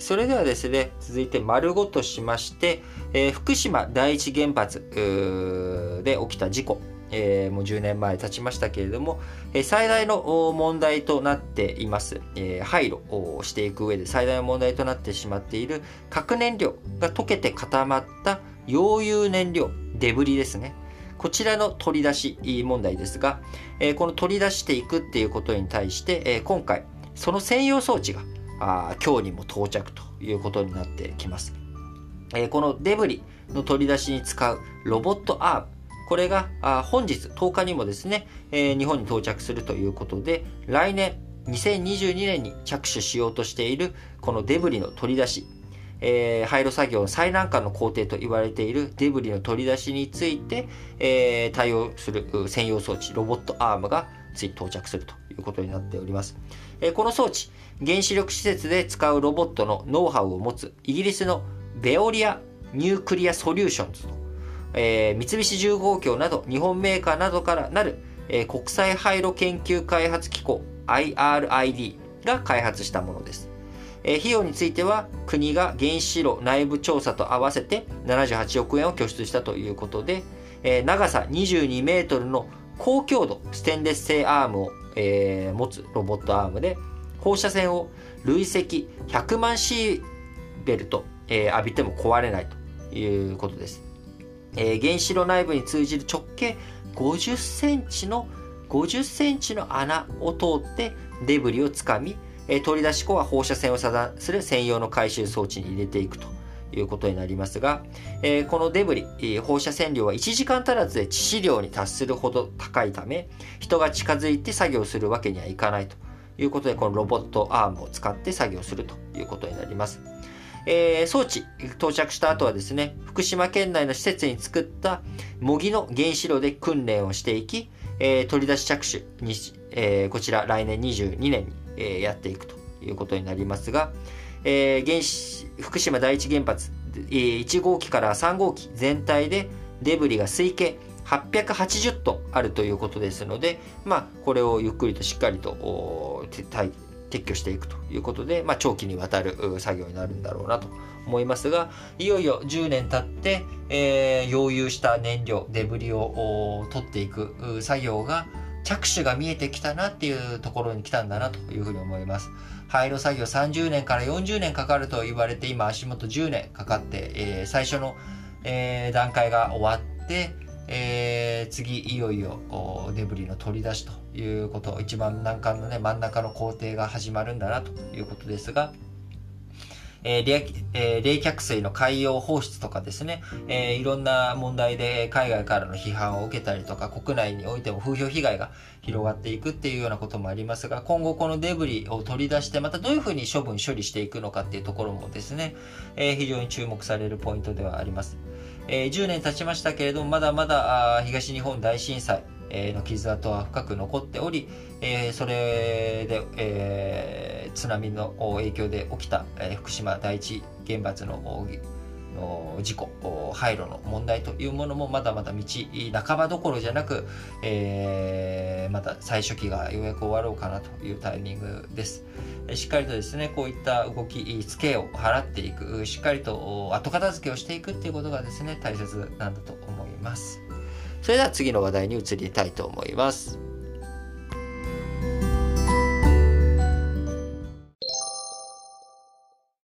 それではですね、続いて丸ごとしまして、えー福島第一原発で起きた事故、えーもう10年前経ちましたけれども、えー最大の問題となっています、え廃炉をしていく上で最大の問題となってしまっている核燃料が溶けて固まった溶融燃料、デブリですね。こちらの取り出し問題ですが、えこの取り出していくっていうことに対して、え今回、その専用装置があ今日にも到着ということになってきます。えーこのデブリの取り出しに使うロボットアーム、これがあ本日10日にもですね、えー日本に到着するということで、来年2022年に着手しようとしているこのデブリの取り出し、えー廃炉作業の最難関の工程と言われているデブリの取り出しについて、えー対応する専用装置、ロボットアームがつい到着するということになっております。えこの装置、原子力施設で使うロボットのノウハウを持つイギリスの Veolia Nuclear Solutions と、えー三菱重工業など日本メーカーなどからなる、えー国際廃炉研究開発機構 IRID が開発したものです。えー費用については国が原子炉内部調査と合わせて78億円を拠出したということで、え長さ22メートルの高強度ステンレス製アームを、えー持つロボットアームで放射線を累積100万シーベルト、えー浴びても壊れないということです。えー原子炉内部に通じる直径50センチの50センチの穴を通ってデブリをつかみ、え取り出し後は放射線を遮断する専用の回収装置に入れていくということになりますが、えーこのデブリ、えー放射線量は1時間足らずで致死量に達するほど高いため人が近づいて作業するわけにはいかないということでこのロボットアームを使って作業するということになります。えー装置到着した後はですね福島県内の施設に作った模擬の原子炉で訓練をしていき、えー取り出し着手に、えーこちら来年22年に、えやっていくということになりますが、えー原子福島第一原発、えー1号機から3号機全体でデブリが推計880トンあるということですので、まあ、これをゆっくりとしっかりと撤去していくということで、まあ、長期にわたる作業になるんだろうなと思いますがいよいよ10年経って、えー溶融した燃料デブリを取っていく作業が着手が見えてきたなっていうところに来たんだなというふうに思います。廃炉作業30年から40年かかると言われて今足元10年かかって、えー最初の、えー段階が終わって、えー次いよいよデブリの取り出しということ一番難関のね真ん中の工程が始まるんだなということですが、えー冷えー冷却水の海洋放出とかですね、えーいろんな問題で海外からの批判を受けたりとか国内においても風評被害が広がっていくっていうようなこともありますが今後このデブリを取り出してまたどういうふうに処分処理していくのかっていうところもですね、えー非常に注目されるポイントではあります。え10年経ちましたけれどもまだまだ東日本大震災えの傷跡は深く残っており、えそれで、え津波の影響で起きた、え福島第一原発の事故廃炉の問題というものもまだまだ道半ばどころじゃなく、えーまた最初期がようやく終わろうかなというタイミングです。しっかりとですねこういった動きツケを払っていくしっかりと後片付けをしていくっていうことがですね大切なんだと思います。それでは次の話題に移りたいと思います。